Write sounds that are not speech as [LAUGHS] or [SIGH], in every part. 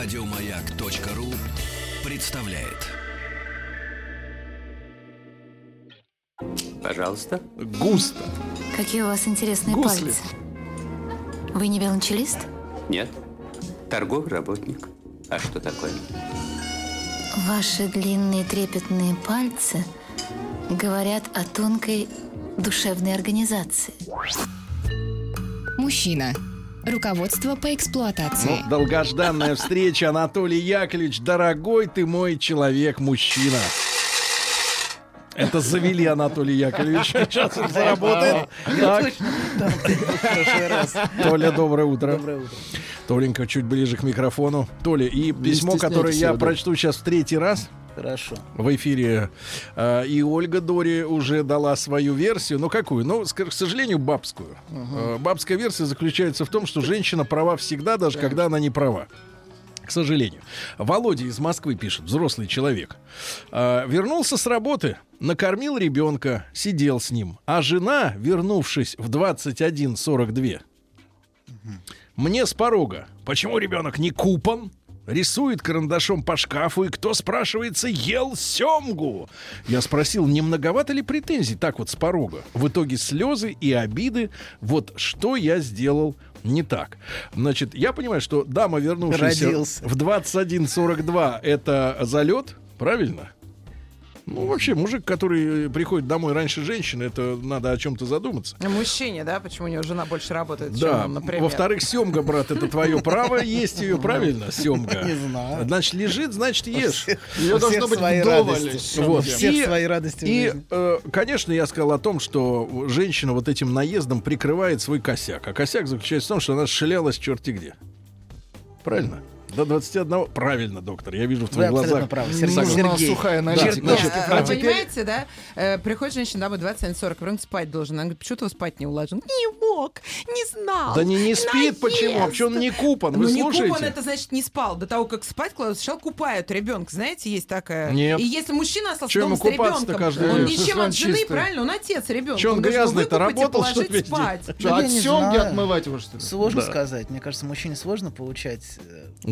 Радиомаяк.ру представляет. Пожалуйста. Густо. Какие у вас интересные Гусли. пальцы. Вы не велончелист? Нет. Торговый работник. А что такое? Ваши длинные трепетные пальцы говорят о тонкой душевной организации. Мужчина. Руководство по эксплуатации. Ну, долгожданная встреча, Анатолий Яковлевич, дорогой ты мой человек-мужчина. Это завели Анатолий Яковлевич. [LAUGHS] Сейчас он заработает. Так. Толя, доброе утро. Доброе утро. Толенька, чуть ближе к микрофону. Толя, и письмо, которое я прочту сейчас в третий раз Хорошо. в эфире. э, И Ольга Дори уже дала свою версию. Ну, какую? Ну, к сожалению, бабскую. Э, Бабская версия заключается в том, что женщина права всегда, даже когда она не права. К сожалению. Володя из Москвы пишет, взрослый человек. Э, Вернулся с работы, накормил ребенка, сидел с ним. А жена, вернувшись в 21.42, мне с порога. Почему ребенок не купан? Рисует карандашом по шкафу, и кто, спрашивается, ел семгу? Я спросил, не многовато ли претензий так вот с порога? В итоге слезы и обиды. Вот что я сделал не так. Значит, я понимаю, что дама, вернувшаяся Родился. в 21.42, это залет, правильно? Ну, вообще, мужик, который приходит домой раньше женщины, это надо о чем-то задуматься. Мужчине, да? Почему у него жена больше работает, чем Да, он, например? во-вторых, семга, брат, это твое право, есть ее, правильно, семга. Не знаю. Значит, лежит, значит, ешь. Ее должно быть свои вдоволь. всех И- свои радости И, э, конечно, я сказал о том, что женщина вот этим наездом прикрывает свой косяк. А косяк заключается в том, что она шлялась черти где. Правильно? До 21. Правильно, доктор. Я вижу в твоих глазах. правы. Сергей, Нужна Сергей. сухая Да, аналитика. Нет, значит, а а теперь- понимаете, да? Э, приходит женщина домой 21-40, ребенок спать должен. Она говорит, почему ты его спать не уложил? Не мог, не знал. Да не, не спит наезд. почему? А почему он не купан? Вы ну, не слушаете? купан, это значит не спал. До того, как спать кладут, сначала купают ребенка. Знаете, есть такая. Нет. И если мужчина остался Чё дома с ребенком, каждый он ничем от жены, чистый. правильно? Он отец ребенка. Чё, он грязный-то работал, что ли, спать. Что, Я от не семги отмывать его, что ли? Сложно Да. сказать. Мне кажется, мужчине сложно получать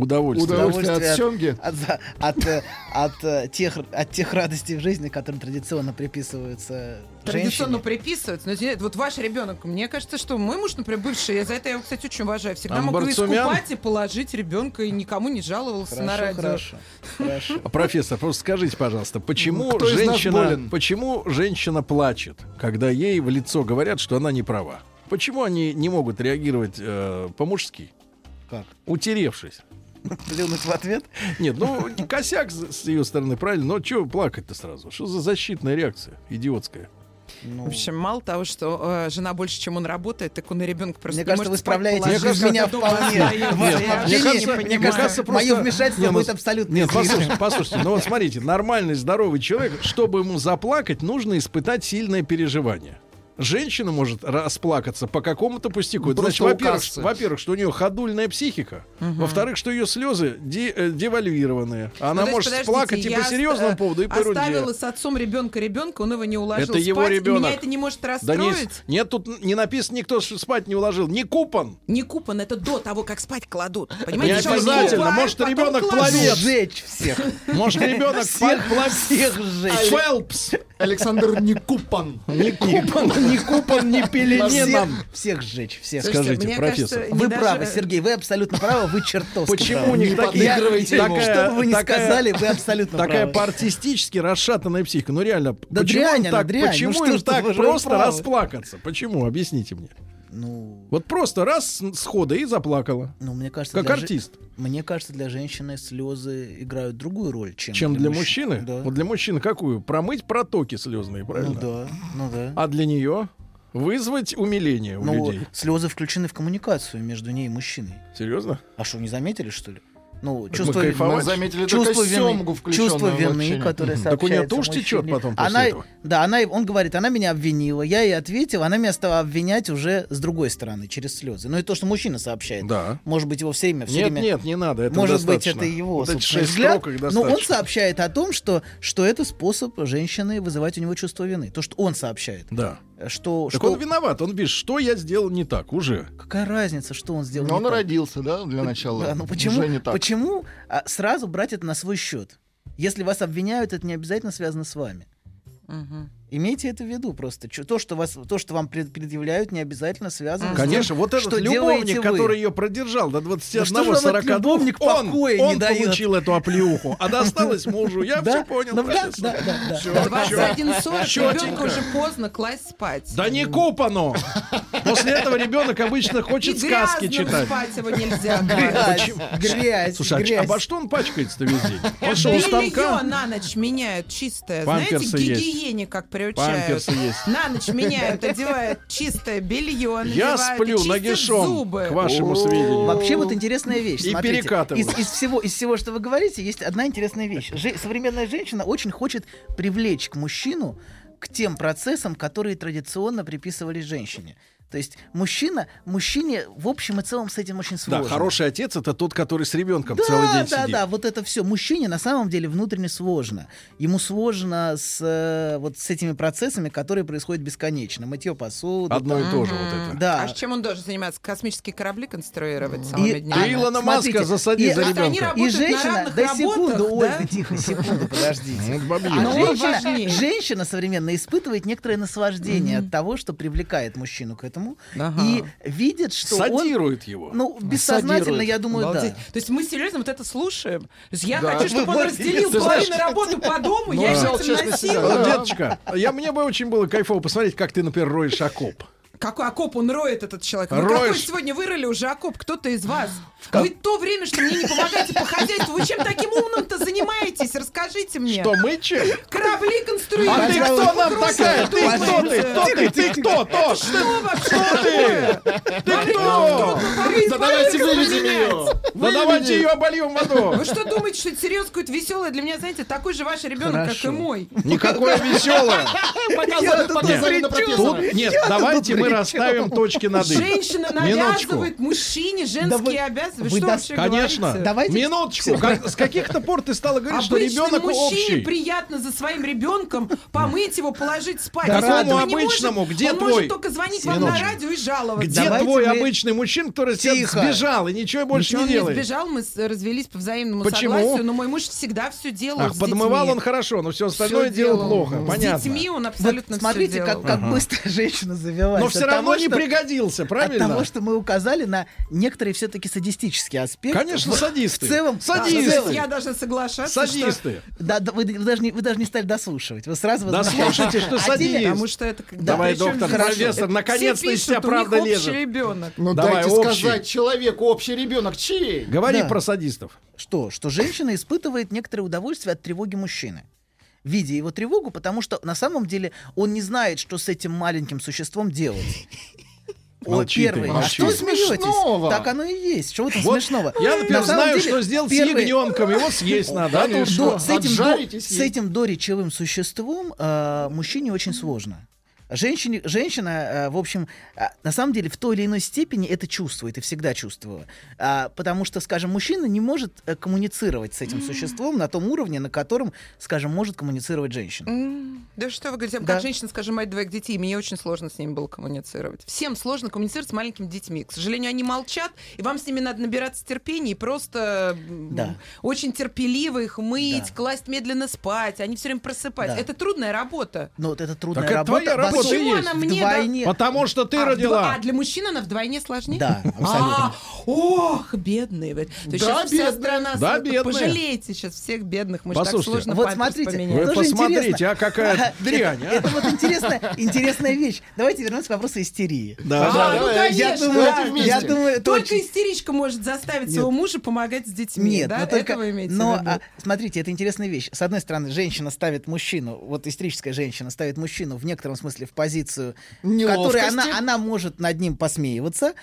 э, Удовольствие. Удовольствие от удовольствие семги? от, от, э, от, э, тех, от тех радостей в жизни, которые традиционно приписываются Традиционно женщине. приписываются. Но вот ваш ребенок, мне кажется, что мой муж, например, бывший, я за это я его, кстати, очень уважаю. Всегда могу искупать и положить ребенка, и никому не жаловался на Хорошо, радио. хорошо, хорошо. А, Профессор, просто скажите, пожалуйста, почему Кто женщина, почему женщина плачет, когда ей в лицо говорят, что она не права? Почему они не могут реагировать э, по-мужски, Как? утеревшись? [LAUGHS] Плюнуть в ответ? Нет, ну косяк с ее стороны, правильно, но чего плакать-то сразу? Что за защитная реакция идиотская? Ну, В общем, мало того, что э, жена больше, чем он работает, так он и ребенка просто Мне не кажется, может вы справляетесь положить, без меня вполне. мне кажется, мое вмешательство ну, будет абсолютно Нет, послушайте, послушайте, ну вот смотрите, нормальный, здоровый человек, чтобы ему заплакать, нужно испытать сильное переживание. Женщина может расплакаться по какому-то пустяку. Это Просто значит, во-первых, во-первых, что у нее ходульная психика. Во-вторых, что ее слезы де- э, девальвированы. Она Ну, есть, может плакать и я по серьезному ост- поводу, и по ерунде. Оставила с отцом ребенка ребенка, он его не уложил Это его спать, и ребенок. Меня это не может Да расстроить. не, нет, тут не написано, никто спать не уложил. Не купан. Не купан, это до того, как спать кладут. Не Понимаете, что обязательно. купают, Может, ребенок пловец. Сжечь всех. Может, ребенок Всех, всех сжечь. Фелпс. Александр Никупан. Не купан, не [LAUGHS] купан, не пелене Всех, сжечь, всех. Скажите, профессор, Вы правы, Сергей, вы абсолютно правы, вы чертовски Почему Не такие... подыгрывайте ему. такая- Что бы вы ни такая- сказали, вы абсолютно Такая правы. по-артистически расшатанная психика. Ну реально, почему им так. Ну просто расплакаться? Почему? Объясните мне. Ну, Вот просто раз схода и заплакала. ну, мне кажется, Как для же- артист. Мне кажется, для женщины слезы играют другую роль, чем, Чем для мужч- мужчины? Да. Вот для мужчины какую? Промыть протоки слезные, Ну правильно? да, ну да. А для нее вызвать умиление у Ну, людей. слезы включены в коммуникацию между ней и мужчиной. Серьезно? А что, не заметили, что ли? Ну, мы чувство. Мы заметили чувство вины, чувство вины, которое Мгм. Так у нее сообщается тушь течет потом она, этого. Да, она, он говорит, она меня обвинила, я ей ответил, она меня стала обвинять уже с другой стороны, через слезы. Ну и то, что мужчина сообщает. Да. Может быть, его все время... Все Нет, время... нет, не надо. Это Может быть, достаточно. это его Вот взгляд, но он сообщает о том, что, что это способ женщины вызывать у него чувство вины. То, что он сообщает. Да. Что, Так что он виноват, он пишет, что я сделал не так уже. какая разница, что он сделал. Но не он так? родился, да, для начала. Да, ну почему, Уже не так. почему а, сразу брать это на свой счет? Если вас обвиняют, это не обязательно связано с вами. Мгм. Имейте это в виду просто. То, что, вас, то, что вам пред- предъявляют, не обязательно связано с тем, Конечно, вот этот что любовник, который ее продержал до Да что же вам 21-42, этот любовник он, покоя не он дает? получил эту оплеуху, а досталось [LAUGHS] мужу. Я Да? все понял. Ну, да, да, да, да. Всё, В чё? 21.40 Чётенько. ребенку уже поздно класть спать. Да не купано. После этого ребенок обычно И хочет сказки читать. спать его нельзя. Грязь, грязь, Слушай, а ч- грязь. обо что он пачкается-то весь день? Он что, у Белье станка? на ночь меняют чистое. Знаете, гигиене как приучают. Памперсы есть. На ночь меняют, одевают чистое белье, Я сплю нагишом, зубы. к вашему сведению. Вообще вот интересная вещь. И перекатываю. Из, всего, из всего, что вы говорите, есть одна интересная вещь. Современная женщина очень хочет привлечь к мужчину к тем процессам, которые традиционно приписывались женщине. То есть мужчина, мужчине в общем и целом с этим очень Да, сложно. хороший отец это тот, который с ребенком Да, целый день да, сидит. да, вот это все. Мужчине на самом деле внутренне сложно. Ему сложно с, э, вот с этими процессами, которые происходят бесконечно. Мытье посуды. Одно и там. то же вот это. Да. А чем он должен заниматься? Космические корабли конструировать И- целыми днями? Илона Смотрите, Маска засади и- за они ребенка. И женщина, да секунду, Ольга, да? тихо, секунду, подождите. Бабье. А, А женщина, современная испытывает некоторое наслаждение от того, что привлекает мужчину к этому Ага. и видит, что он, Садирует его. ну, бессознательно, Садирует. я думаю, Обалдеть. да. То есть мы серьезно вот это слушаем? То есть я Да. хочу, чтобы он Вы- разделил половину работы по дому, Ну, я взял этим честно себя, насилую. Деточка, я, мне бы очень было кайфово посмотреть, как ты, например, роешь окоп. Какой окоп он роет, этот человек? Вы Роешь. какой сегодня вырыли уже окоп? Кто-то из вас? Вы то время, что мне не помогаете по хозяйству, вы чем таким умным-то занимаетесь? Расскажите мне. Что, мы чем? Корабли конструируют. А ты кто нам такая? Ты кто ты? Кто ты? Ты кто? То? Что вообще? Ты кто? Да давайте выведем ее. Да давайте ее обольем водой. Вы что думаете, что это серьезно какое-то веселое? Для меня, знаете, такой же ваш ребенок, как и мой. Никакое веселое. Показали, показали на профессора. Тут нет, давайте мы расставим точки над «и». Женщина Минуточку. навязывает мужчине женские обязанности. Вы вы что вообще Конечно. говорите? Давайте- Минуточку. Как- с каких-то пор ты стала говорить, что ребенок мужчине общий? приятно за своим ребенком помыть его, положить спать. Какому Он обычному? может. Где он твой? может только звонить вам на Минуточку. радио и жаловаться. Где Давайте твой мы- обычный мужчина, который Тихо. сбежал и ничего больше Ничего не он не делает? сбежал, мы с- развелись по взаимному Почему? согласию, но мой муж всегда все делал Ах, с подмывал детьми. он хорошо, но все остальное делал плохо. С Понятно. детьми он абсолютно смотрите, как, быстро женщина завелась. Но все равно не пригодился, От правильно? того, что мы указали на некоторые все-таки садистические аспекты. Конечно, В- садисты. В целом, Да, Садисты. я должна соглашаться, что... Садисты. Да, да, вы, вы даже не, вы даже не стали дослушивать. Вы сразу Да возмущаетесь. слушайте, что садист. Потому что это... когда Давай, доктор, профессор, Все наконец-то из тебя правда общий лезет. ребенок. Ну Давай, дайте общий. сказать человеку, общий ребенок чей? Говори Да. про садистов. Что? Что женщина испытывает некоторое удовольствие от тревоги мужчины. Видя его тревогу, потому что на самом деле он не знает, что с этим маленьким существом делать. Молчи первый. А молчи. что? Смешного? Так оно и есть. Чего там Вот смешного? Я, например, На знаю, деле, что сделать первый- с ягненком. Его съесть надо. а ну то что? До- с, этим до- с этим доречевым существом э, мужчине очень сложно. Женщине, женщина, э, в общем, э, на самом деле в той или иной степени это чувствует и всегда чувствовала. А, потому что, скажем, мужчина не может э, коммуницировать с этим существом на том уровне, на котором, скажем, может коммуницировать женщина. Да что вы говорите, Да. как женщина, скажем, мать двоих детей, мне очень сложно с ними было коммуницировать. Всем сложно коммуницировать с маленькими детьми. К сожалению, они молчат, и вам с ними надо набираться терпения и просто Да. очень терпеливо их мыть, Да. класть медленно спать, они все время просыпаются. Да. Это трудная работа. Но вот это трудная Так это работа. твоя работа поскольку и есть. она мне вдвойне- Потому что ты а, родила. вдво- а для мужчин она вдвойне сложнее? Да, абсолютно. А, ох, бедные. вы. То Да, сейчас вся бедные. страна... Да, бедные. Пожалейте сейчас всех бедных. Мы же так Послушайте, сложно вот смотрите, поменять. Вы посмотрите, интересно. а какая [LAUGHS] дрянь, а? Это вот интересная, интересная вещь. Давайте вернемся к вопросу истерии. Да, А, да. ну, давай, я думаю, да. я Только очень- истеричка может заставить своего мужа помогать с детьми, Нет, да? но только, Это вы имеете но в виду? а, смотрите, это интересная вещь. С одной стороны, женщина ставит мужчину, вот истерическая женщина ставит мужчину в некотором смысле в позицию, в которой Неловкости. она, она может над ним посмеиваться,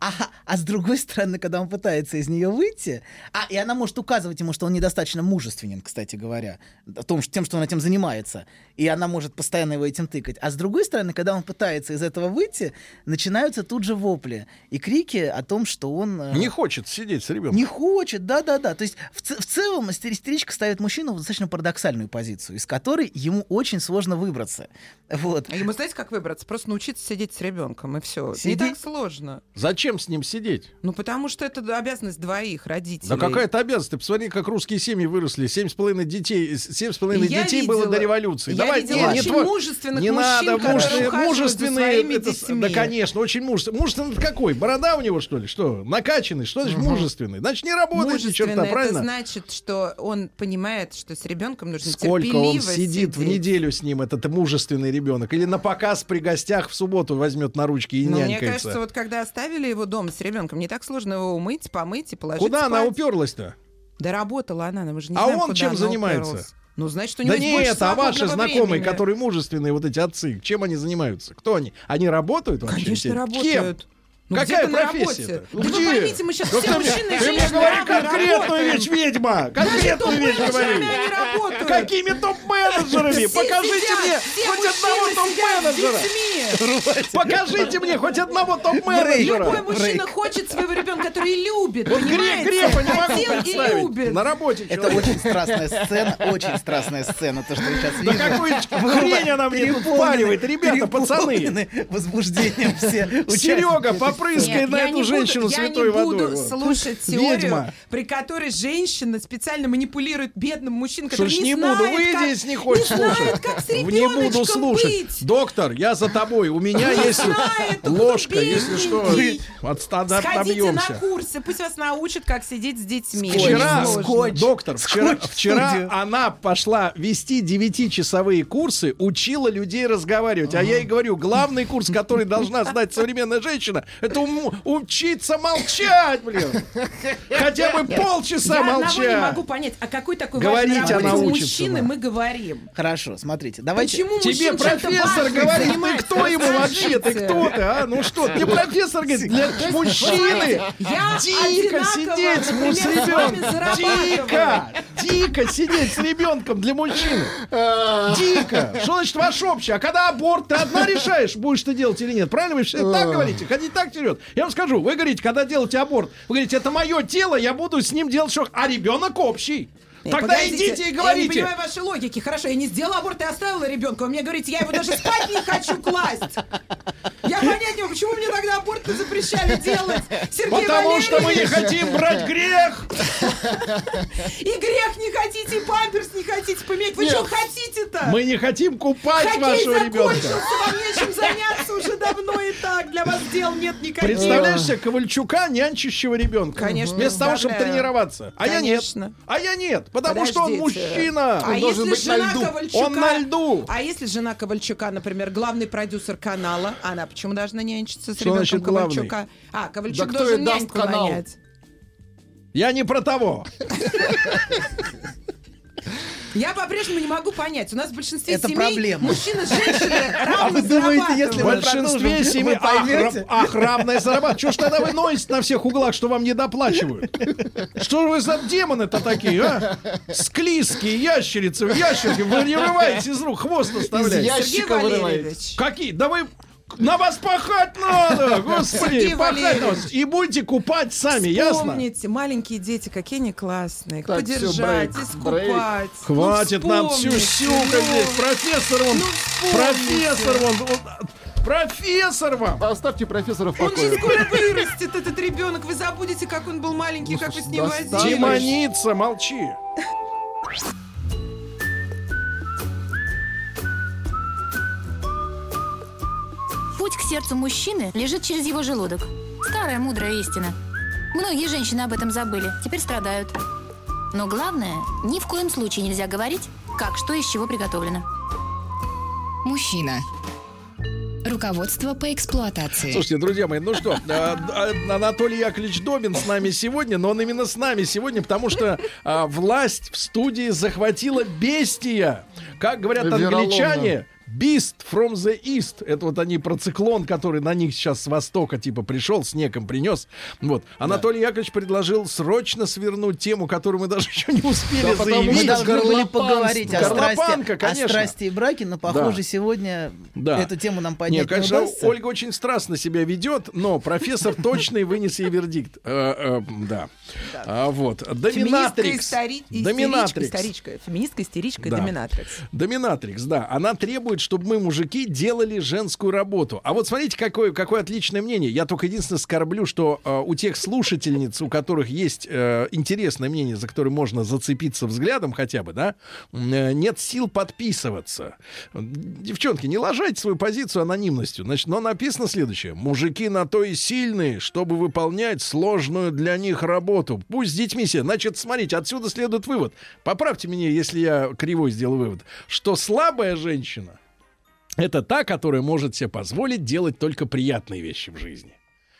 А, а с другой стороны, когда он пытается из нее выйти, а и она может указывать ему, что он недостаточно мужественен, кстати говоря, о том, что, тем, что он этим занимается, и она может постоянно его этим тыкать. А с другой стороны, когда он пытается из этого выйти, начинаются тут же вопли и крики о том, что он э, Не хочет сидеть с ребенком. не хочет, да-да-да. То есть в, в целом истери- истеричка ставит мужчину в достаточно парадоксальную позицию, из которой ему очень сложно выбраться. Вот. А ему знаете, как выбраться? Просто научиться сидеть с ребенком, и все. Не Сидеть? так сложно. Зачем с ним сидеть? Ну, потому что это обязанность двоих родителей. Да какая-то обязанность. Ты посмотри, как русские семьи выросли. Семь с половиной детей, семь с половиной детей было видела- до революции. я Давай, видела не, не очень твой- мужественных не мужчин, надо, мужественные, мужественные, это детьми. да, конечно, очень мужественный. Мужественный какой? Борода у него, что ли? Что? Накачанный? Что значит мужественный? Значит, не работает ни черта, это правильно? значит, что он понимает, что с ребенком нужно Сколько он сидит в сидеть. неделю с ним, этот мужественный ребенок? Или на показ при гостях в субботу возьмет на ручки и Ну, мне нянькается? кажется, вот когда оставили его дома с ребенком, не так сложно его умыть, помыть и положить Куда она спать. уперлась-то? Да работала она, мы же не А знаем, он чем она занимается? уперлась. Ну, значит, у него Да есть не больше это, а ваши знакомые, времени. которые мужественные, вот эти отцы, чем они занимаются? Кто они? Они работают вообще? Конечно, Кем? работают. Ну, Какая профессия-то? работе. Ну, Да вы где? поймите, мы сейчас Да все мужчины и Ты мне говори конкретную работаем. вещь, ведьма! Конкретную вещь говори! Какими топ-менеджерами? Покажите мне хоть одного топ-менеджера! Покажите мне хоть одного Любой топ-менеджера! мужчина хочет своего ребенка, который любит, Вот грех понимаете? грефа не могу Хотел и представить. любит. На работе Это очень страстная сцена, очень страстная сцена, то, что вы сейчас Да видите. какую хрень она мне тут впаривает, ребята, пацаны! возбуждением все Серега, Нет, на эту женщину святой я не водой. буду слушать теорию, при которой женщина специально манипулирует бедным мужчиной, который не, не буду, знает, выйди, не хочешь знает, слушать. как с Не буду слушать. Доктор, я за тобой. У меня есть знает, ложка, если что, бедненький. отста- Сходите на отобьемся. курсы, пусть вас научат, как сидеть с детьми. Вчера, доктор, вчера, она пошла вести 9-часовые курсы, учила людей разговаривать. А я ей говорю, главный курс, который должна знать современная женщина, это ум- учиться молчать, блин. Хотя бы полчаса Я одного не молчать. могу понять, о какой такой Говорить она работе у учится, мужчины да. мы говорим. Хорошо, смотрите, давайте. Почему Тебе профессор говорит, ты кто ему вообще? Ты кто ты, а? Ну что, ты профессор говорит, для мужчины Я дико сидеть с ребенком. Дико, дико сидеть с ребенком для мужчины. Дико. Что значит ваш общий? А когда аборт, ты одна решаешь, будешь ты делать или нет. Правильно вы все так говорите? Хотите так вперед? Я вам скажу, вы говорите, когда делаете аборт, вы говорите, это мое тело, я буду с ним делать что, а ребенок общий. Нет, Тогда подождите, идите и Я не говорите. понимаю вашей логики. Хорошо, я не сделала аборт и оставила ребенка. Вы мне говорите, я его даже спать не хочу класть. Я понять не могу, почему мне тогда аборт запрещали делать? Сергей Потому что мы не Валерьевич? хотим брать грех. И грех не хотите, и памперс не хотите поменять. Вы Нет. что хотите-то? Мы не хотим купать Хоккей вашего ребенка. вам нечем заняться уже давно и так. Для вас дел нет никаких. Представляешь себе Ковальчука, нянчащего ребенка? Конечно, Вместо того, чтобы тренироваться. А я нет. А я нет. Потому что он Подождите. мужчина. А Он если быть на жена льду. Ковальчука... Он на льду. А если жена Ковальчука, например, главный продюсер канала, она почему должна нянчиться с Что ребенком значит главный? Ковальчука? А, Ковальчук Да должен няньку нанять. Я не про того. [LAUGHS] Я по-прежнему не могу понять. У нас в большинстве Это семей проблема. мужчины с женщиной [LAUGHS] А равно вы думаете, если В вы большинстве семей вы поймете? ах, раб- ах, равное зарабатывать. Чего ж тогда вы носите на всех углах, что вам не доплачивают? Что вы за демоны-то такие, а? Склизкие ящерицы в ящерке. Вы не вырываете из рук, хвост Из оставляете. ящика Сергей вырываете. Валерьевич. Какие? Да вы на вас пахать надо, [LAUGHS] господи, пахать вас. И будете купать сами, ясно? Вспомните, маленькие дети, какие они классные. Так, брейк, искупать. Хватит Ну, нам вспомните, сюсюка ну. здесь. Профессор он, Ну, профессор он, он, профессор вам. Оставьте профессора в Он же покое. скоро вырастет, этот ребенок. Вы забудете, как он был маленький, Ну, как вы с ним возились. Демоница, молчи. Путь к сердцу мужчины лежит через его желудок. Старая мудрая истина. Многие женщины об этом забыли, теперь страдают. Но главное, ни в коем случае нельзя говорить, как что из чего приготовлено. Мужчина. Руководство по эксплуатации. Слушайте, друзья мои, ну что, а, а, Анатолий Яковлевич Добин с нами сегодня, но он именно с нами сегодня, потому что а, власть в студии захватила бестия. Как говорят Вероломно. англичане, Beast from the East. Это вот они про циклон, который на них сейчас с востока типа пришел, снегом принес. Вот. Анатолий Яковлевич предложил срочно свернуть тему, которую мы даже еще не успели Да, потому Мы заявить. что должны были поговорить о страсти, о страсти и браке, но, похоже, сегодня Да. эту тему нам поднять Нет, конечно, не удастся. Ольга очень страстно себя ведет, но профессор точный вынес ей вердикт. Э, э, Да. А, Вот. Доминатрикс. Доминатрикс. историчка, феминистка, истеричка и Да. доминатрикс. Доминатрикс, да. Она требует, чтобы мы, мужики, делали женскую работу. А вот смотрите, какое, какое отличное мнение. Я только единственное скорблю, что э, у тех слушательниц, у которых есть э, интересное мнение, за которое можно зацепиться взглядом хотя бы, да, э, нет сил подписываться. Девчонки, не ложайте свою позицию анонимностью. Значит, но написано следующее. Мужики на то и сильные, чтобы выполнять сложную для них работу. Пусть с детьми все. Значит, смотрите, отсюда следует вывод. Поправьте меня, если я кривой сделал вывод. Что слабая женщина это та, которая может себе позволить делать только приятные вещи в жизни.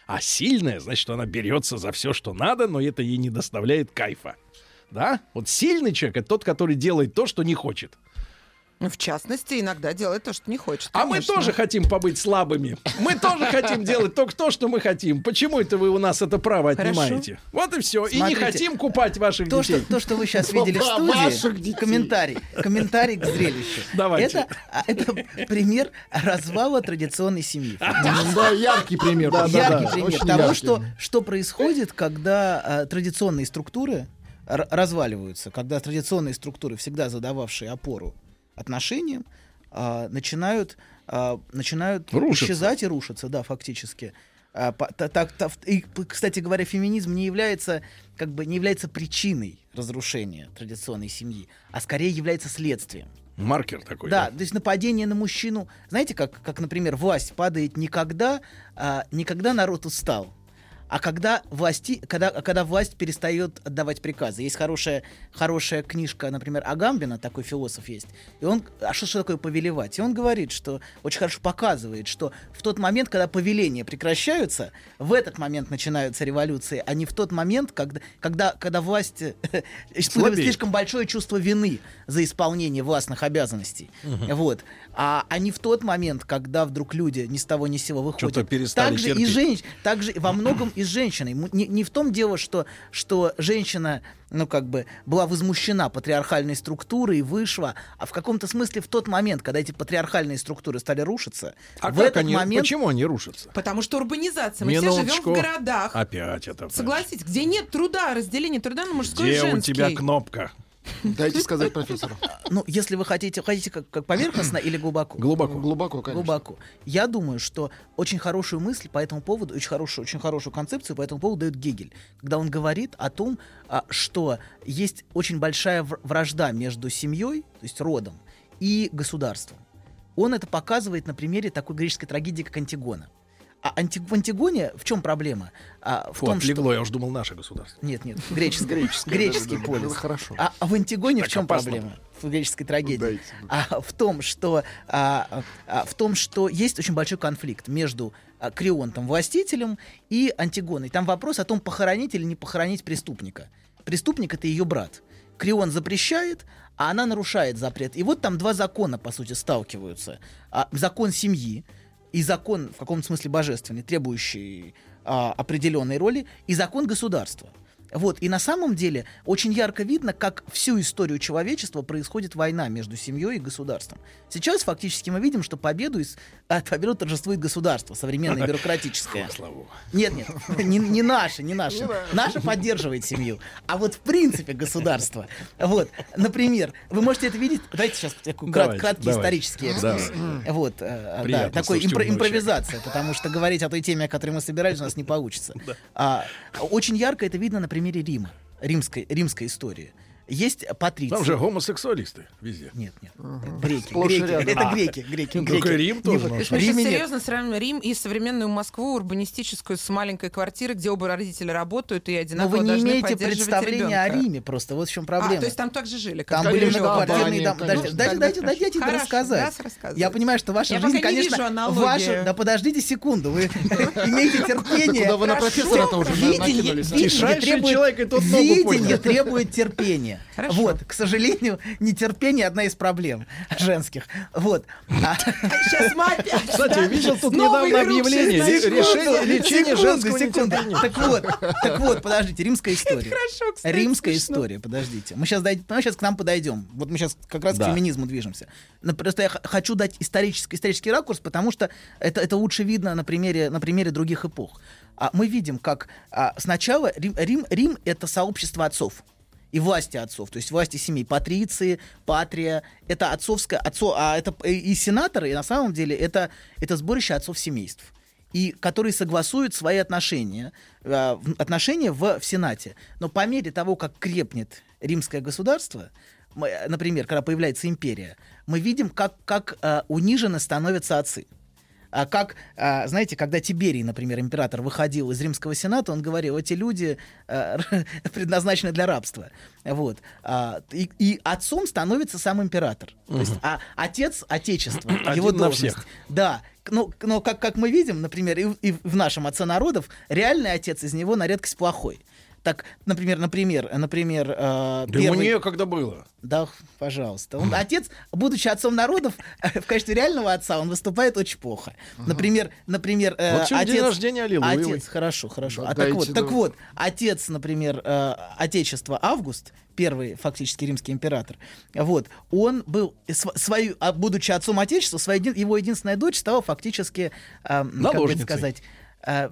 А сильная, значит, она берется за все, что надо, но это ей не доставляет кайфа. Да? Вот сильный человек это тот, который делает то, что не хочет. Ну, В частности, иногда делает то, что не хочет. А мы конечно. тоже хотим побыть слабыми. Мы тоже хотим делать только то, что мы хотим. Почему это вы у нас это право Хорошо. отнимаете? Вот и все. И не хотим купать ваших То что, детей. то, что вы сейчас видели в студии, комментарий, комментарий к зрелищу. Давайте. Это, а, это пример развала традиционной семьи. Да, яркий пример. Яркий да, пример очень того, яркий. что, что происходит, когда а, традиционные структуры разваливаются, когда традиционные структуры, всегда задававшие опору отношениям, а, начинают, а, начинают Рушиться. исчезать и рушиться, да, фактически. А, по- та- так- та- и, кстати говоря, феминизм не является, как бы, не является причиной разрушения традиционной семьи, а скорее является следствием. Маркер такой. Да, то есть нападение на мужчину, знаете, как, как например, власть падает не когда, а, не когда народ устал, а когда, власти, когда, когда власть перестает отдавать приказы. Есть хорошая, хорошая книжка, например, Агамбина, такой философ есть. И он, а что, что такое повелевать? И он говорит, что очень хорошо показывает, что в тот момент, когда повеления прекращаются, в этот момент начинаются революции, а не в тот момент, когда, когда, когда власть э, испытывает Слабеет. слишком большое чувство вины за исполнение властных обязанностей. Вот. А, а не в тот момент, когда вдруг люди ни с того ни с сего выходят. Что-то перестали также и терпеть. женщ... также во многом и с женщиной. Не, не в том дело, что, что женщина, ну, как бы, была возмущена патриархальной структурой и вышла, а в каком-то смысле в тот момент, когда эти патриархальные структуры стали рушиться, А в как этот они, момент... почему они рушатся? Потому что урбанизация. Мы все Минуточку. живем в городах. Опять это. Согласитесь, где нет труда, разделения труда на мужской и Где у женский. тебя кнопка? Дайте сказать профессору. Ну, если вы хотите, хотите как, как поверхностно или глубоко? Глубоко. Глубоко, конечно. глубоко. Я думаю, что очень хорошую мысль по этому поводу, очень хорошую, очень хорошую концепцию по этому поводу дает Гегель, когда он говорит о том, а, что есть очень большая вр- вражда между семьей, то есть родом, и государством. Он это показывает на примере такой греческой трагедии, как Антигона. А анти- в Антигоне в чем проблема? А, в Фу, том, что... отлегло, я уж думал, наше государство. Нет, нет, [LAUGHS] греческий, греческий да, да, полис. хорошо. А, а в Антигоне в чем опасно. проблема? В греческой трагедии. Дайте. А в том, что а, а, в том, что есть очень большой конфликт между а, Крионтом, властителем, и Антигоной. Там вопрос о том, похоронить или не похоронить преступника. Преступник это ее брат. Крион запрещает, а она нарушает запрет. И вот там два закона, по сути, сталкиваются. А, закон семьи и закон, в каком-то смысле божественный, требующий а, определенной роли, и закон государства. Вот, и на самом деле очень ярко видно, как всю историю человечества происходит война между семьей и государством. Сейчас фактически мы видим, что победу, из, а, победу торжествует государство, современное [LAUGHS] бюрократическое. Славу. Нет, нет, не, не наше, не наше. Наше поддерживает семью. А вот в принципе государство. Вот, например, вы можете это видеть. Давайте сейчас такой крат- краткий давайте. исторический экскурс. Давай. Вот, э, да, такой импро- импровизация, потому что говорить о той теме, о которой мы собирались, у нас не получится. [LAUGHS] А, очень ярко это видно на примере Рима, римской, римской истории. Есть патриции. Там же гомосексуалисты везде. Нет, нет. это Греки. Рядом. Это А. греки. Греки. Ну, греки. только Рим Не тоже сейчас Риме нет. серьезно сравниваем Рим и современную Москву, урбанистическую, с маленькой квартиры, где оба родителя работают и Но одинаково вы не имеете представления о. Риме просто. Вот в чем А, проблема. то есть там так же жили, Там были многоквартирные дома. Дайте, дайте, дайте, дайте Хорошо, рассказать. Я понимаю, что ваша Я жизнь, не конечно, ваша... Да подождите секунду, вы имеете терпение. Куда вы на профессора-то уже накинулись? а? видение Тишайший требует, человек, и тот ногу видение поднял. требует терпения. Хорошо. Вот, к сожалению, нетерпение одна из проблем женских. Вот. А- Сейчас мы опять. Кстати, видел тут новый недавно объявление решение лечения Секунду, женского секунду. Так вот, так вот, подождите, римская история. Хорошо, кстати, Римская смешно. история, подождите. Мы сейчас, мы сейчас к нам подойдем. Вот мы сейчас как раз Да. к феминизму движемся. Но просто я хочу дать исторический, исторический ракурс, потому что это, это лучше видно на примере, на примере других эпох. А мы видим, как а, сначала Рим, Рим, Рим — это сообщество отцов и власти отцов, то есть власти семей, патриции, патрия, это отцовское, отцо, а это и сенаторы, и на самом деле это, это сборище отцов семейств и которые согласуют свои отношения, э, отношения в, в Сенате. Но по мере того, как крепнет римское государство, мы, э, например, когда появляется империя, мы видим, как, как э, унижены становятся отцы. А как, а, знаете, когда Тиберий, например, император, выходил из Римского Сената, он говорил, эти люди э, [LAUGHS] предназначены для рабства. Вот. А, и, и отцом становится сам император. То есть, а отец Отечества, [CLEARS THROAT] Один его на должность. всех. Да. Ну, но как, как мы видим, например, и, в- и в нашем отце народов, реальный отец из него на редкость плохой. Так, например, например, например, э, Да первый- некогда было. да, пожалуйста. Он, отец, будучи отцом народов, [LAUGHS] в качестве реального отца он выступает очень плохо. Например, например, э, Вот отец, день рождения Аллилуевой. отец, хорошо, хорошо. Да, а так вот, так вот, отец, например, э, отечества Август, первый фактически римский император, вот, он был св- свою, а, будучи отцом отечества, еди- его единственная дочь стала фактически, э, как бы сказать, э,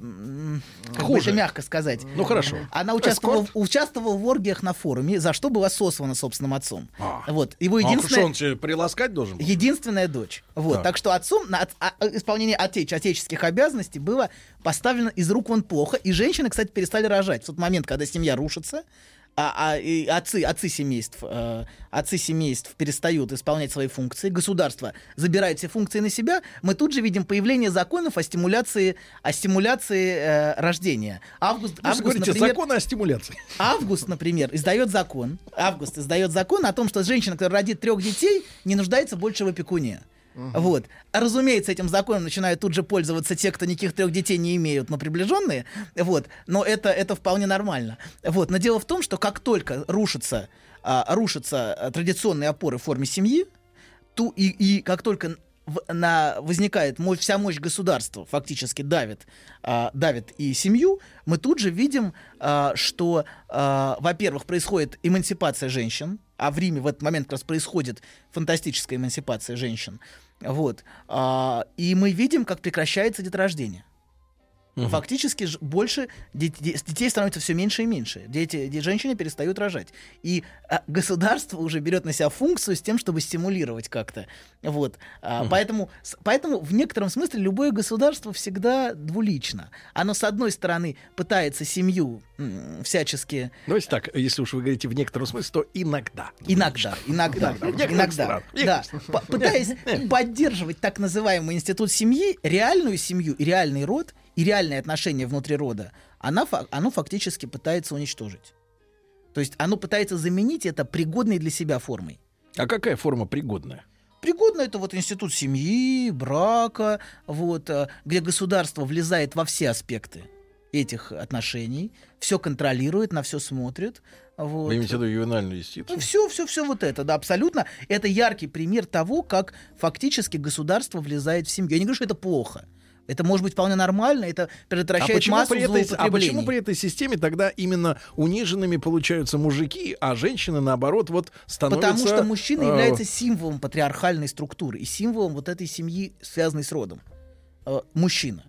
Хуже. это мягко сказать. Ну хорошо. Она участвовала, участвовала в оргиях на форуме, за что была сослана собственным отцом. А. Вот. Его А что, единственная, он тебе приласкать должен был? единственная дочь. Вот. Так. Так. что отцом на от- а- а- исполнение отеч- отеческих обязанностей было поставлено из рук вон плохо. И женщины, кстати, перестали рожать. В тот момент, когда семья рушится, а, а и отцы, отцы семейств, э, отцы семейств перестают исполнять свои функции, государство забирает все функции на себя, мы тут же видим появление законов о стимуляции, о стимуляции э, рождения. Август, Вы август говорите, например, законы о стимуляции. Август, например, издает закон. Август издает закон о том, что женщина, которая родит трех детей, не нуждается больше в опекуне. Вот. А, разумеется, этим законом начинают тут же пользоваться те, кто никаких трех детей не имеют, но приближенные. Вот. Но это, это вполне нормально. Вот. Но дело в том, что как только рушатся, а, рушатся а, традиционные опоры в форме семьи, ту, и, и как только в- на, возникает мощь, вся мощь государства, фактически давит, а, давит и семью, мы тут же видим, а, что, а, во-первых, происходит эмансипация женщин, а в Риме в этот момент как раз происходит фантастическая эмансипация женщин. Вот. А, и мы видим, как прекращается деторождение. Фактически ж- больше де- де- детей становится все меньше и меньше. Дети, де- женщины перестают рожать. И а, государство уже берет на себя функцию с тем, чтобы стимулировать как-то. Вот. А, поэтому, поэтому в некотором смысле любое государство всегда двулично. Оно, с одной стороны, пытается семью всячески Давайте так, если уж вы говорите в некотором смысле, то иногда. Иногда, иногда, иногда, да, пытаясь [LAUGHS] поддерживать так называемый институт семьи, реальную семью и реальный род и реальные отношения внутри рода, она, оно фактически пытается уничтожить. То есть оно пытается заменить это пригодной для себя формой. А какая форма пригодная? Пригодно это вот институт семьи, брака, вот, э, где государство влезает во все аспекты этих отношений, все контролирует, на все смотрит. Вот. Вы имеете в виду ювенальную юстицию? Все, все, все вот это, да, абсолютно. Это яркий пример того, как фактически государство влезает в семью. Я не говорю, что это плохо. Это может быть вполне нормально, это А предотвращает почему, массу при этой, а почему при этой системе тогда именно униженными получаются мужики, а женщины, наоборот, вот становятся... Потому что мужчина э, является символом патриархальной структуры и символом вот этой семьи, связанной с родом. Э, мужчина.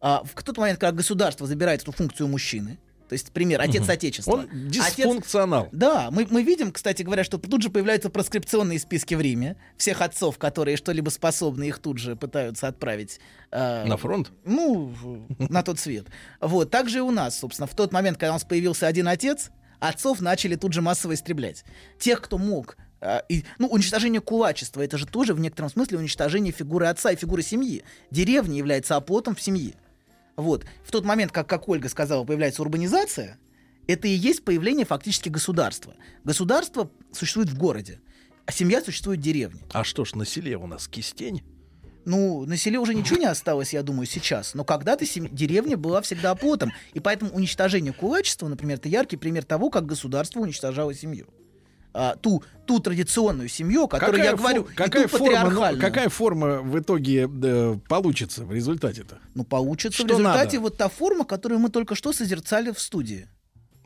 А в тот момент, когда государство забирает эту функцию мужчины, то есть, пример, отец Отечества. Он Отец- дисфункционал. Да, мы, мы видим, кстати говоря, что тут же появляются проскрипционные списки в Риме. Всех отцов, которые что-либо способны, их тут же пытаются отправить... э, На фронт? Ну, на тот свет. Вот, также и у нас, собственно, в тот момент, когда у нас появился один отец, отцов начали тут же массово истреблять. Тех, кто мог а, и, ну, уничтожение кулачества, это же тоже в некотором смысле уничтожение фигуры отца и фигуры семьи. Деревня является оплотом в семье. Вот. В тот момент, как, как Ольга сказала, появляется урбанизация, это и есть появление фактически государства. Государство существует в городе, а семья существует в деревне. А что ж, на селе у нас кистень? Ну, на селе уже ничего не осталось, я думаю, сейчас. Но когда-то сем- деревня была всегда оплотом. И поэтому уничтожение кулачества, например, это яркий пример того, как государство уничтожало семью. А, ту, ту традиционную семью, о которой Какая я фо- говорю, какая и ту форма, ну, какая форма в итоге э, получится в результате-то? Ну, получится в Что результате надо? вот та форма, которую мы только что созерцали в студии.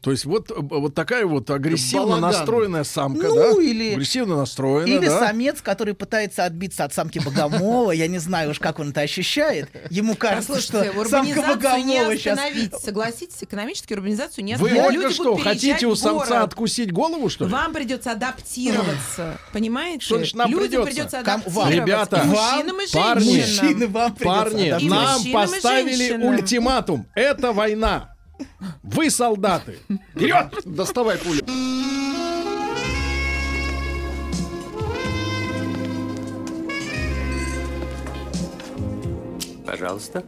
То есть вот, э, вот такая вот агрессивно Балаган. настроенная самка, Ну, да? или- Агрессивно настроенная, Или да? самец, который пытается отбиться от самки Богомола, я не знаю уж, как он это ощущает. Ему кажется, что самка Богомола сейчас... остановить. Согласитесь, экономически урбанизацию не Вы, остановить. Ольга, Люди что, хотите у самца откусить голову, что ли? Вам придется адаптироваться, понимаете? Что значит нам Людям придется? Ребята, мужчинам и парни, Парни, нам поставили ультиматум. Это война. Вы солдаты. Вперед! Доставай пулю. Пожалуйста.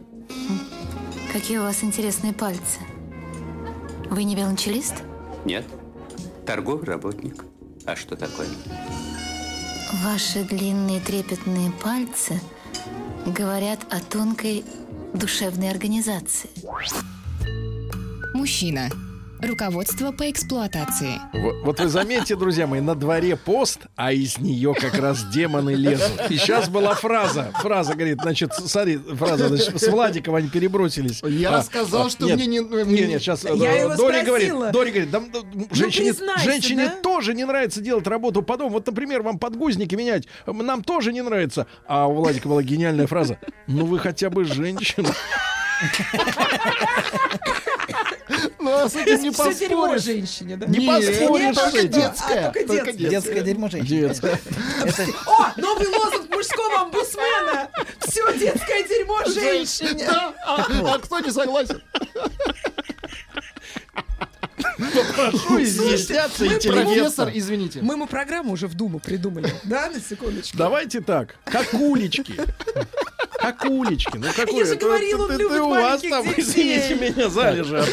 Какие у вас интересные пальцы. Вы не велончелист? Нет. Торговый работник. А что такое? Ваши длинные трепетные пальцы говорят о тонкой душевной организации. Мужчина. Руководство по эксплуатации. Вот, вот вы заметьте, друзья мои, на дворе пост, а из нее как раз демоны лезут. И сейчас была фраза. Фраза говорит, значит, смотри, фраза, значит, с Владиком они перебросились. Я А, сказал, а, что нет, мне не... Не, нет, сейчас Я его Дори спросила. говорит, Дори говорит, да, да, женщине, женщине да? тоже не нравится делать работу по дому. Вот, например, вам подгузники менять, нам тоже не нравится. А у Владика была гениальная фраза. Ну вы хотя бы женщина. Ну, а с этим не Всё дерьмо поспоришь. женщине, да? Не поспоришь только. А, только. Детское дерьмо женщин. Детская. Это О, новый лозунг мужского омбудсмена. Все детское дерьмо женщине. А, а кто не согласен? Прошу изъясняться Профессор, извините. Мы ему программу уже в Думу придумали. Да, на секундочку. Давайте так, как улички. Как улички. Ну какой Я же говорила, он любит у вас там, извините меня, залежи.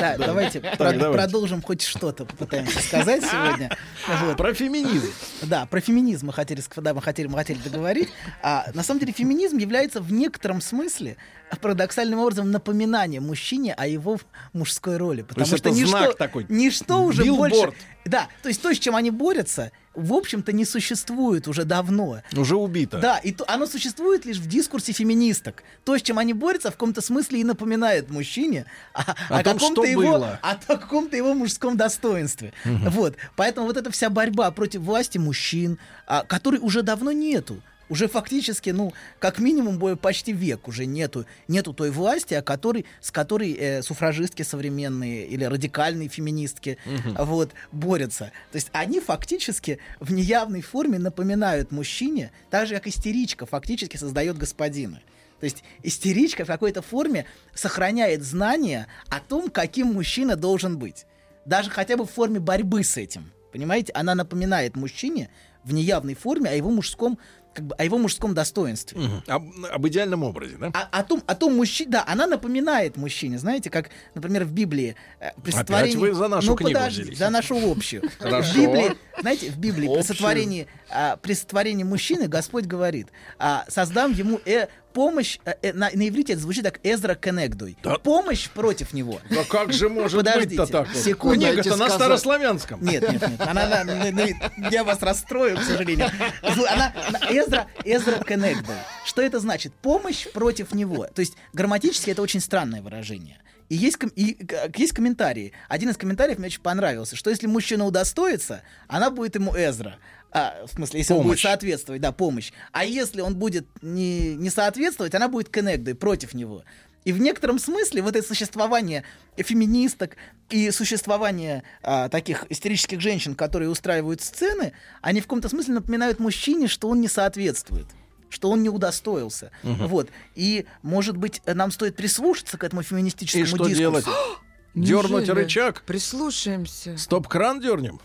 а да. давайте продолжим хоть что-то, попытаемся сказать сегодня. Про феминизм. Да, про феминизм мы хотели, да, мы хотели, мы хотели договорить. А на самом деле феминизм является в некотором смысле парадоксальным образом напоминанием мужчине о его мужской роли. Потому что это ничто, знак такой. ничто уже больше... Да, то есть то, с чем они борются, в общем-то не существует уже давно. Уже убито. Да, и то, оно существует лишь в дискурсе феминисток. То, с чем они борются, в каком-то смысле и напоминает мужчине о, О том, каком-то его, было. о каком-то его мужском достоинстве. Вот. Поэтому вот эта вся борьба против власти мужчин, а, которой уже давно нету. Уже фактически, ну, как минимум, почти век уже нету, нету той власти, о которой, с которой э, суфражистки современные или радикальные феминистки вот, борются. То есть они фактически в неявной форме напоминают мужчине, так же, как истеричка фактически создает господина. То есть истеричка в какой-то форме сохраняет знания о том, каким мужчина должен быть. Даже хотя бы в форме борьбы с этим. Понимаете? Она напоминает мужчине в неявной форме о его мужском, как бы, о его мужском достоинстве. Мгм. Об, об идеальном образе, да? А, о том, о том мужчине, да, она напоминает мужчине, знаете, как, например, в Библии э, при сотворении- вы за нашу ну, книгу подожди, взялись. за нашу общую. [LAUGHS] В Библии, знаете, в Библии при сотворении, а, при сотворении мужчины Господь говорит, а, создам ему э, помощь, э, э, на, на иврите это звучит как Эзра Кенегдуй. Да. Помощь против него. Да как же может Подождите, быть-то так? вот? секунду. Книга-то на старославянском. Нет, нет, нет. Она, на- на- на- я вас расстрою, к сожалению. Она, она- Эзра, Эзра Кенегдой. Что это значит? Помощь против него. То есть грамматически это очень странное выражение. И есть, ком- и, есть комментарии. Один из комментариев мне очень понравился, что если мужчина удостоится, она будет ему Эзра. А, в смысле, если он будет Помощь. соответствовать, да, помощь. А если он будет не, не соответствовать, она будет Кенегдой против него. И в некотором смысле вот это существование феминисток и существование а, таких истерических женщин, которые устраивают сцены, они в каком-то смысле напоминают мужчине, что он не соответствует что он не удостоился. Вот. И, может быть, нам стоит прислушаться к этому феминистическому И что дискурсу. делать? [GASPS] Дернуть Неужели? рычаг? Прислушаемся. Стоп-кран дернем?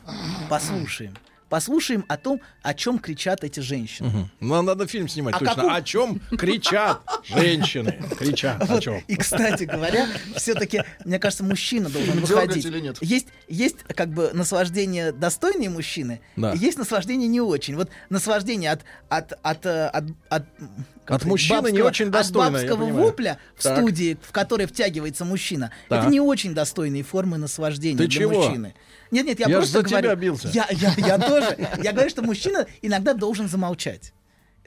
Послушаем. Послушаем о том, о чем кричат эти женщины. Мгм. Ну, надо фильм снимать О точно. каком- О чем кричат женщины? Кричат о Вот. чем? И, кстати говоря, все-таки, мне кажется, мужчина должен выходить. или нет? Есть, есть как бы наслаждение достойные мужчины, Да. и есть наслаждение не очень. Вот наслаждение от от от от, от, От мужчины не очень достойное, От бабского вопля в Так. студии, в которой втягивается мужчина, Так. это не очень достойные формы наслаждения Ты для чего? мужчины. Нет, нет, я, Я просто за тебя говорю. бился. Я, я, я тоже. Я говорю, что мужчина иногда должен замолчать.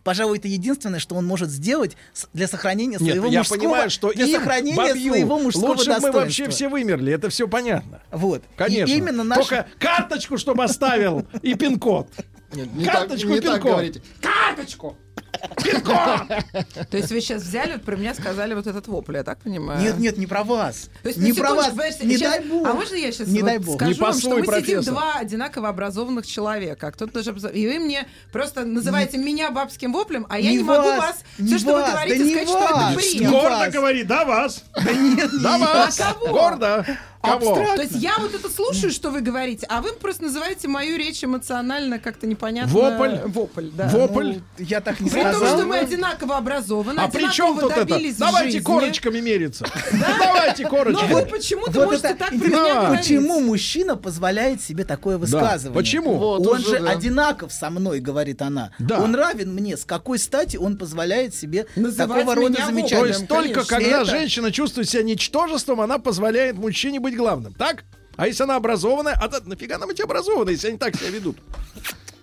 Пожалуй, это единственное, что он может сделать для сохранения Нет, своего я мужского, понимаю, что для сохранения бабью, своего мужского лучше бы мы достоинства. вообще все вымерли, это все понятно. Вот. Конечно. И именно наш... Только карточку, чтобы оставил, и пин-код. Нет, не так, Карточку не и так говорите. Карточку! То есть вы сейчас взяли, вот про меня сказали вот этот вопль, я так понимаю? Нет, нет, не про вас. То есть, не про вас. Не дай бог. А можно я сейчас Не вот дай бог. скажу Не вам, что мы сидим два одинаково образованных человека, кто-то даже... И вы мне просто называете меня бабским воплем, а я Не не, могу вас, не все, что вы говорите, да не сказать, что это бред. Не Гордо говори, да вас! Да нет, Да вас! А кого? Гордо! Кого? Абстракт. То есть я вот это слушаю, что вы говорите, а вы просто называете мою речь эмоционально как-то непонятно. Вопль? Вопль, да. Вопль? Ну, я так не При том, сказал. что мы одинаково образованы, А при чем тут это? Давайте жизни. корочками мериться. [LAUGHS] Давайте Но корочками. вы почему-то можете так про меня почему мужчина позволяет себе такое высказывание? Почему? Он же одинаков со мной, говорит она. Да. Он равен мне. С какой стати он позволяет себе такого рода замечания? То есть только когда женщина чувствует себя ничтожеством, она позволяет мужчине быть главным, так? А если она образованная, а то нафига нам быть образованной, если они так себя ведут?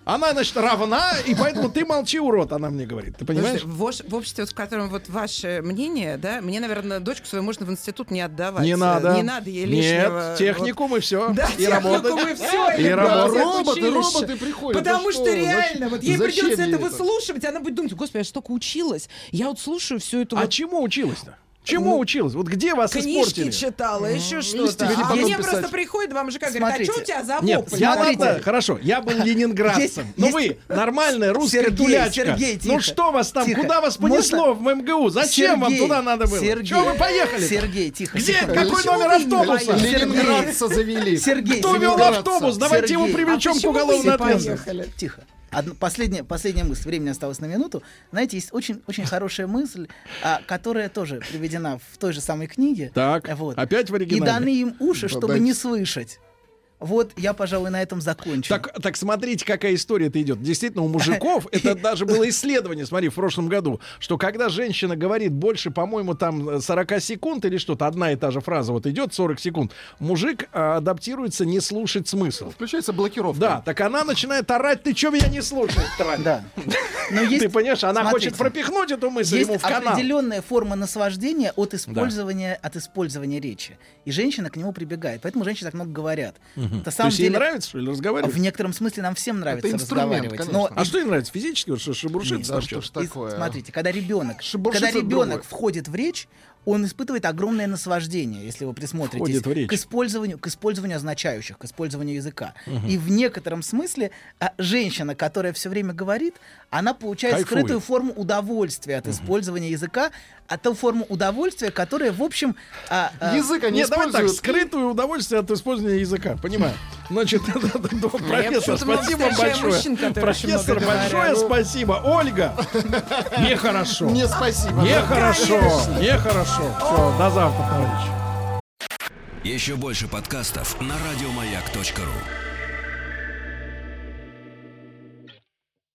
Она, значит, равна, и поэтому ты молчи, урод, она мне говорит. Ты понимаешь? Слушайте, в, ош- в обществе, вот, в котором вот ваше мнение, да, мне, наверное, дочку свою можно в институт не отдавать. Не надо. Не надо ей лишнего. Нет, техникум и все. вот. Да, и работать. и все. И работать. Роботы, роботы приходят. Потому что что, реально, вот ей придется это выслушивать, она будет думать, господи, я столько училась. Я вот слушаю всю эту А вот чему училась-то? Чему Ну, училась? Вот где вас книжки испортили? читала, еще что-то. А мне писать. просто приходит два мужика, говорят, а что у тебя за Нет, вопль? я Смотрите. ладно, хорошо, я был [LAUGHS] ленинградцем. [LAUGHS] Есть- Но есть- вы нормальная русская Сергей, тулячка. Сергей, ну тихо, что вас там, тихо. куда вас понесло в МГУ? Зачем вам Сергей, туда надо было? Сергей, Чего вы поехали? Сергей, тихо. Где? тихо. Какой номер автобуса? Ленинградца завели. Сергей, Кто вел автобус? Давайте его привлечем а к уголовной ответственности. Тихо. Одна, последняя, последняя мысль. Времени осталось на минуту. Знаете, есть очень, очень хорошая мысль, а, которая тоже приведена в той же самой книге. Так, опять в И оригинале. даны им уши, чтобы Подайте. не слышать. Вот я, пожалуй, на этом закончу. Так, так смотрите, какая история-то идет. Действительно, у мужиков, [LAUGHS] это даже было исследование, смотри, в прошлом году, что когда женщина говорит больше, по-моему, там 40 секунд или что-то, одна и та же фраза вот идет 40 секунд, мужик а, адаптируется не слушать смысл. Включается блокировка. Да, так она начинает орать, ты что меня не слушаешь, Трань?» Да. Но есть, Ты понимаешь, она смотрите, хочет пропихнуть эту мысль есть ему в канал. определенная форма наслаждения от использования, от использования речи. И женщина к нему прибегает. Поэтому женщины так много говорят. На То самом есть ей деле, нравится, что ли, разговаривать? в некотором смысле нам всем нравится разговаривать. конечно. Но А что ей нравится? Физически? Вот что шебуршится Да что ж? И такое? а? Смотрите, когда ребенок, когда ребенок входит в речь, он испытывает огромное наслаждение, если вы присмотритесь к использованию, к использованию означающих, к использованию языка. И в некотором смысле а, женщина, которая все время говорит, она получает Кайфует. скрытую форму удовольствия от использования языка, а ту форму удовольствия, которая, в общем, а, а, Язык они Нет, давай так, используют. скрытое удовольствие от использования языка, понимаю. Значит, [LAUGHS] профессор, спасибо большое. Профессор, большое спасибо. Ольга, нехорошо. Не спасибо. Нехорошо, нехорошо. Все, до завтра, товарищи. Еще больше подкастов на радиомаяк.ру.